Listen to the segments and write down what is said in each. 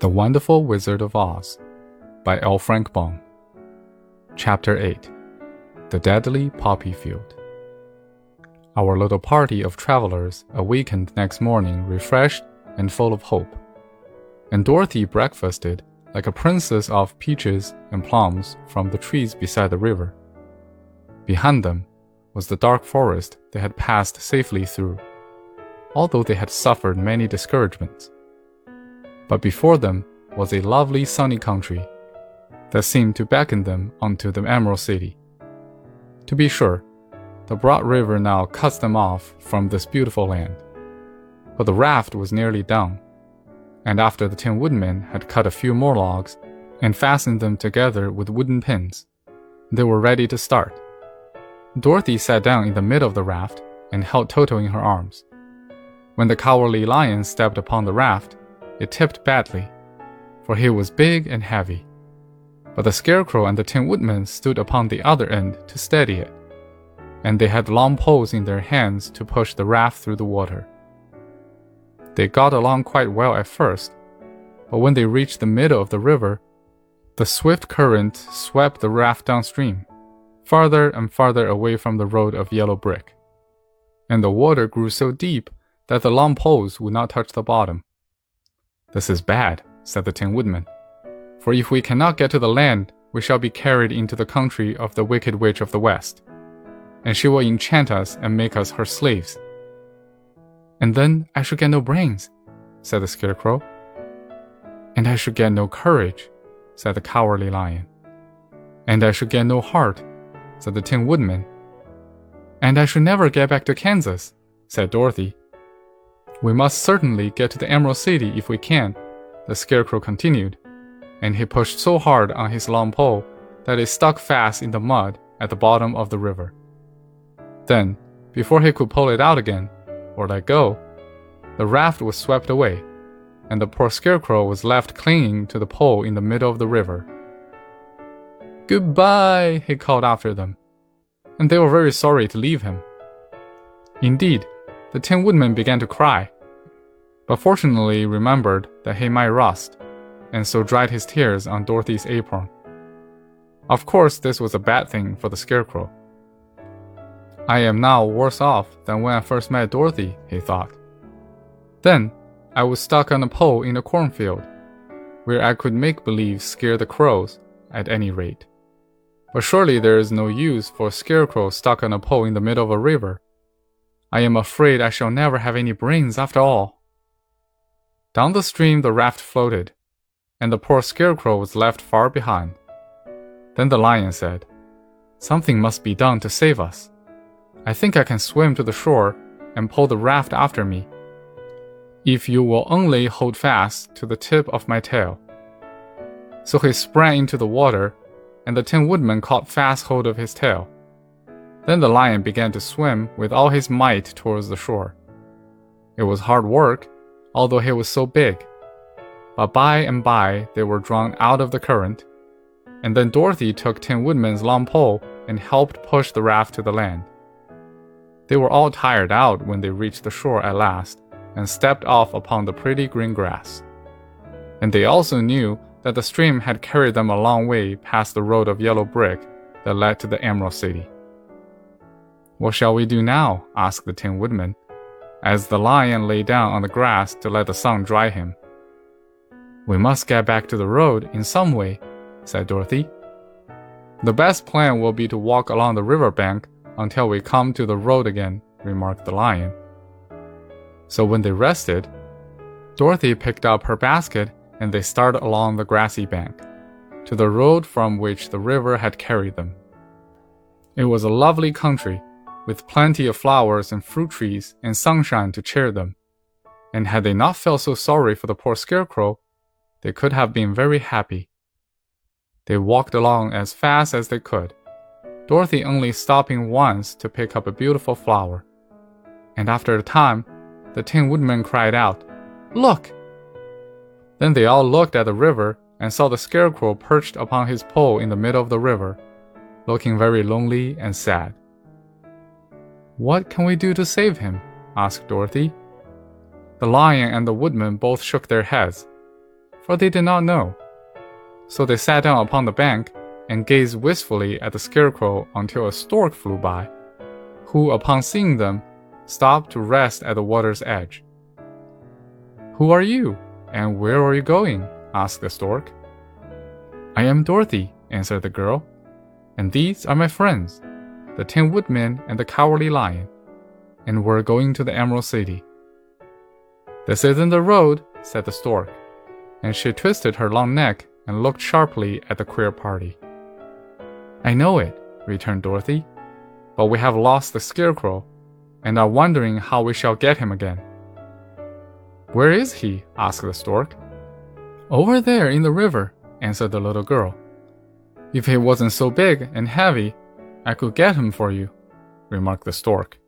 The Wonderful Wizard of Oz by L. Frank Baum. Chapter 8 The Deadly Poppy Field. Our little party of travelers awakened next morning refreshed and full of hope. And Dorothy breakfasted like a princess of peaches and plums from the trees beside the river. Behind them was the dark forest they had passed safely through, although they had suffered many discouragements but before them was a lovely sunny country that seemed to beckon them onto the Emerald City. To be sure, the broad river now cuts them off from this beautiful land. But the raft was nearly done, and after the Tin Woodman had cut a few more logs and fastened them together with wooden pins, they were ready to start. Dorothy sat down in the middle of the raft and held Toto in her arms. When the cowardly lion stepped upon the raft, it tipped badly, for he was big and heavy. But the Scarecrow and the Tin Woodman stood upon the other end to steady it, and they had long poles in their hands to push the raft through the water. They got along quite well at first, but when they reached the middle of the river, the swift current swept the raft downstream, farther and farther away from the road of yellow brick. And the water grew so deep that the long poles would not touch the bottom. This is bad, said the Tin Woodman. For if we cannot get to the land, we shall be carried into the country of the Wicked Witch of the West, and she will enchant us and make us her slaves. And then I should get no brains, said the Scarecrow. And I should get no courage, said the Cowardly Lion. And I should get no heart, said the Tin Woodman. And I should never get back to Kansas, said Dorothy. We must certainly get to the Emerald City if we can, the Scarecrow continued, and he pushed so hard on his long pole that it stuck fast in the mud at the bottom of the river. Then, before he could pull it out again, or let go, the raft was swept away, and the poor Scarecrow was left clinging to the pole in the middle of the river. Goodbye, he called after them, and they were very sorry to leave him. Indeed, the Tin Woodman began to cry, but fortunately remembered that he might rust, and so dried his tears on Dorothy's apron. Of course, this was a bad thing for the Scarecrow. I am now worse off than when I first met Dorothy, he thought. Then, I was stuck on a pole in a cornfield, where I could make believe scare the crows, at any rate. But surely there is no use for a scarecrow stuck on a pole in the middle of a river. I am afraid I shall never have any brains after all. Down the stream the raft floated, and the poor scarecrow was left far behind. Then the lion said, Something must be done to save us. I think I can swim to the shore and pull the raft after me. If you will only hold fast to the tip of my tail. So he sprang into the water, and the Tin Woodman caught fast hold of his tail. Then the lion began to swim with all his might towards the shore. It was hard work, although he was so big. But by and by they were drawn out of the current, and then Dorothy took Tin Woodman's long pole and helped push the raft to the land. They were all tired out when they reached the shore at last and stepped off upon the pretty green grass. And they also knew that the stream had carried them a long way past the road of yellow brick that led to the Emerald City. What shall we do now? asked the Tin Woodman, as the lion lay down on the grass to let the sun dry him. We must get back to the road in some way, said Dorothy. The best plan will be to walk along the river bank until we come to the road again, remarked the lion. So when they rested, Dorothy picked up her basket and they started along the grassy bank, to the road from which the river had carried them. It was a lovely country with plenty of flowers and fruit trees and sunshine to cheer them. And had they not felt so sorry for the poor scarecrow, they could have been very happy. They walked along as fast as they could, Dorothy only stopping once to pick up a beautiful flower. And after a time, the Tin Woodman cried out, Look! Then they all looked at the river and saw the Scarecrow perched upon his pole in the middle of the river, looking very lonely and sad. What can we do to save him? asked Dorothy. The lion and the woodman both shook their heads, for they did not know. So they sat down upon the bank and gazed wistfully at the scarecrow until a stork flew by, who, upon seeing them, stopped to rest at the water's edge. Who are you, and where are you going? asked the stork. I am Dorothy, answered the girl, and these are my friends, the Tin Woodman and the Cowardly Lion, and we're going to the Emerald City. This isn't the road, said the stork, and she twisted her long neck and looked sharply at the queer party. I know it, returned Dorothy, but we have lost the scarecrow and are wondering how we shall get him again. Where is he? asked the stork. Over there in the river, answered the little girl. If he wasn't so big and heavy, I could get him for you, remarked the stork.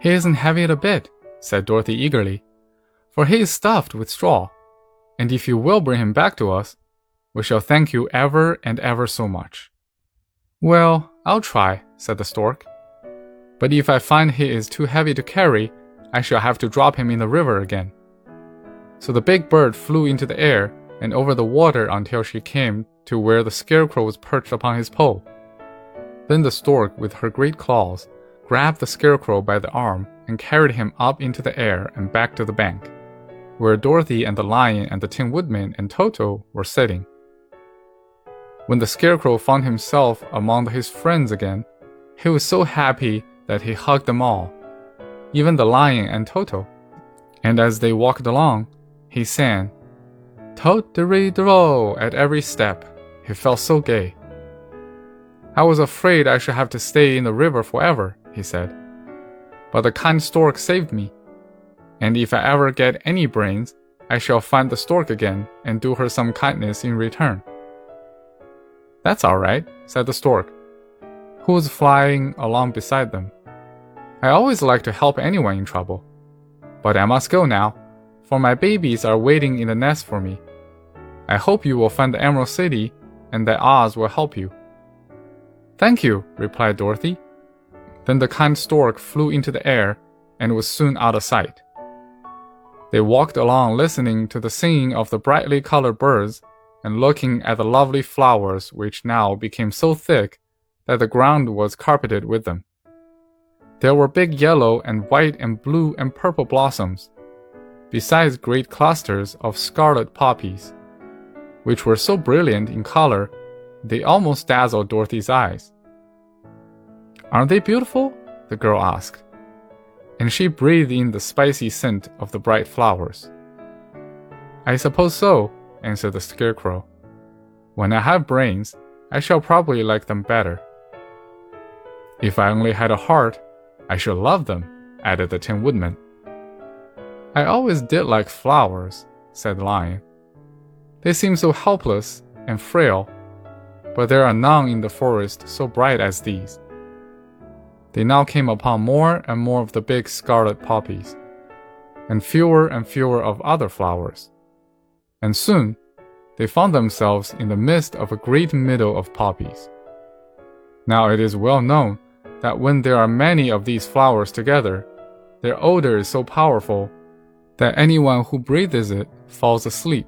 He isn't heavy at a bit, said Dorothy eagerly, for he is stuffed with straw, and if you will bring him back to us, we shall thank you ever and ever so much. Well, I'll try, said the stork. But if I find he is too heavy to carry, I shall have to drop him in the river again. So the big bird flew into the air and over the water until she came to where the scarecrow was perched upon his pole. Then the stork, with her great claws, grabbed the scarecrow by the arm and carried him up into the air and back to the bank, where Dorothy and the lion and the Tin Woodman and Toto were sitting. When the scarecrow found himself among his friends again, he was so happy that he hugged them all, even the lion and Toto. And as they walked along, he sang, Tot-de-ri-do at every step. He felt so gay. I was afraid I should have to stay in the river forever, he said. But the kind stork saved me. And if I ever get any brains, I shall find the stork again and do her some kindness in return. That's all right, said the stork, who was flying along beside them. I always like to help anyone in trouble. But I must go now, for my babies are waiting in the nest for me. I hope you will find the Emerald City and that Oz will help you. Thank you, replied Dorothy. Then the kind stork flew into the air and was soon out of sight. They walked along listening to the singing of the brightly colored birds and looking at the lovely flowers which now became so thick that the ground was carpeted with them. There were big yellow and white and blue and purple blossoms, besides great clusters of scarlet poppies which were so brilliant in color they almost dazzled Dorothy's eyes. Aren't they beautiful? the girl asked. And she breathed in the spicy scent of the bright flowers. I suppose so, answered the Scarecrow. When I have brains, I shall probably like them better. If I only had a heart, I should love them, added the Tin Woodman. I always did like flowers, said the Lion. They seem so helpless and frail, but there are none in the forest so bright as these. They now came upon more and more of the big scarlet poppies, and fewer and fewer of other flowers. And soon, they found themselves in the midst of a great meadow of poppies. Now it is well known that when there are many of these flowers together, their odor is so powerful that anyone who breathes it falls asleep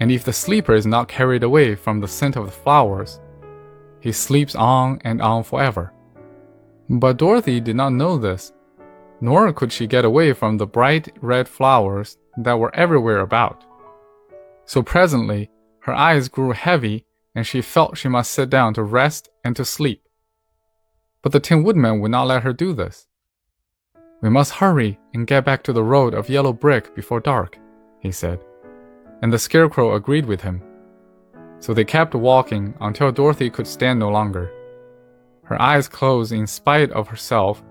and if the sleeper is not carried away from the scent of the flowers, he sleeps on and on forever. But Dorothy did not know this, nor could she get away from the bright red flowers that were everywhere about. So presently, her eyes grew heavy and she felt she must sit down to rest and to sleep. But the Tin Woodman would not let her do this. We must hurry and get back to the road of yellow brick before dark, he said and the Scarecrow agreed with him. So they kept walking until Dorothy could stand no longer. Her eyes closed in spite of herself,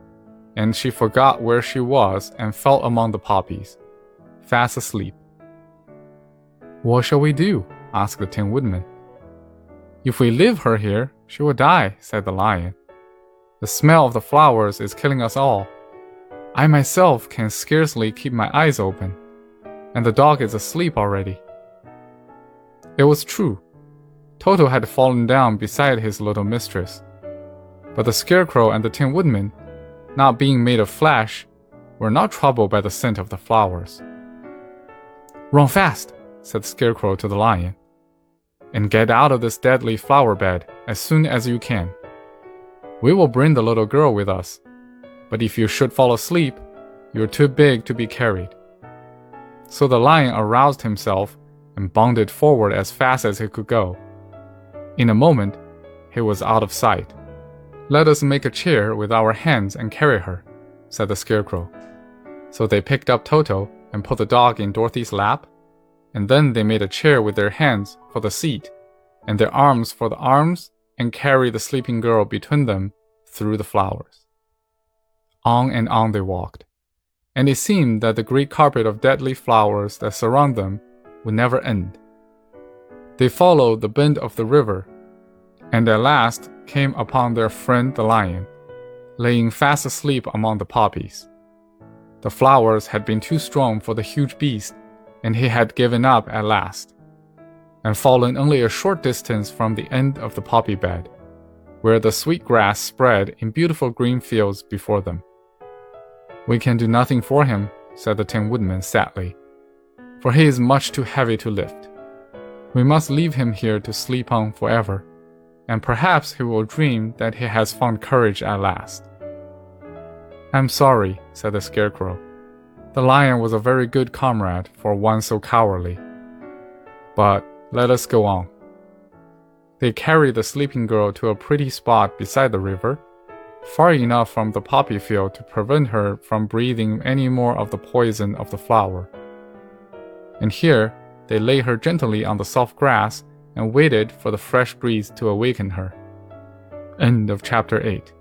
and she forgot where she was and fell among the poppies, fast asleep. What shall we do? asked the Tin Woodman. If we leave her here, she will die, said the Lion. The smell of the flowers is killing us all. I myself can scarcely keep my eyes open and the dog is asleep already. It was true. Toto had fallen down beside his little mistress. But the Scarecrow and the Tin Woodman, not being made of flesh, were not troubled by the scent of the flowers. Run fast, said the Scarecrow to the lion, and get out of this deadly flower bed as soon as you can. We will bring the little girl with us, but if you should fall asleep, you're too big to be carried. So the lion aroused himself and bounded forward as fast as he could go. In a moment, he was out of sight. Let us make a chair with our hands and carry her, said the Scarecrow. So they picked up Toto and put the dog in Dorothy's lap, and then they made a chair with their hands for the seat, and their arms for the arms, and carried the sleeping girl between them through the flowers. On and on they walked, and it seemed that the great carpet of deadly flowers that surround them would never end. They followed the bend of the river, and at last came upon their friend the lion, laying fast asleep among the poppies. The flowers had been too strong for the huge beast, and he had given up at last, and fallen only a short distance from the end of the poppy bed, where the sweet grass spread in beautiful green fields before them. We can do nothing for him, said the Tin Woodman sadly, for he is much too heavy to lift. We must leave him here to sleep on forever and perhaps he will dream that he has found courage at last. I'm sorry, said the Scarecrow. The lion was a very good comrade for one so cowardly. But let us go on. They carried the sleeping girl to a pretty spot beside the river, far enough from the poppy field to prevent her from breathing any more of the poison of the flower. And here they lay her gently on the soft grass and waited for the fresh breeze to awaken her. End of chapter 8.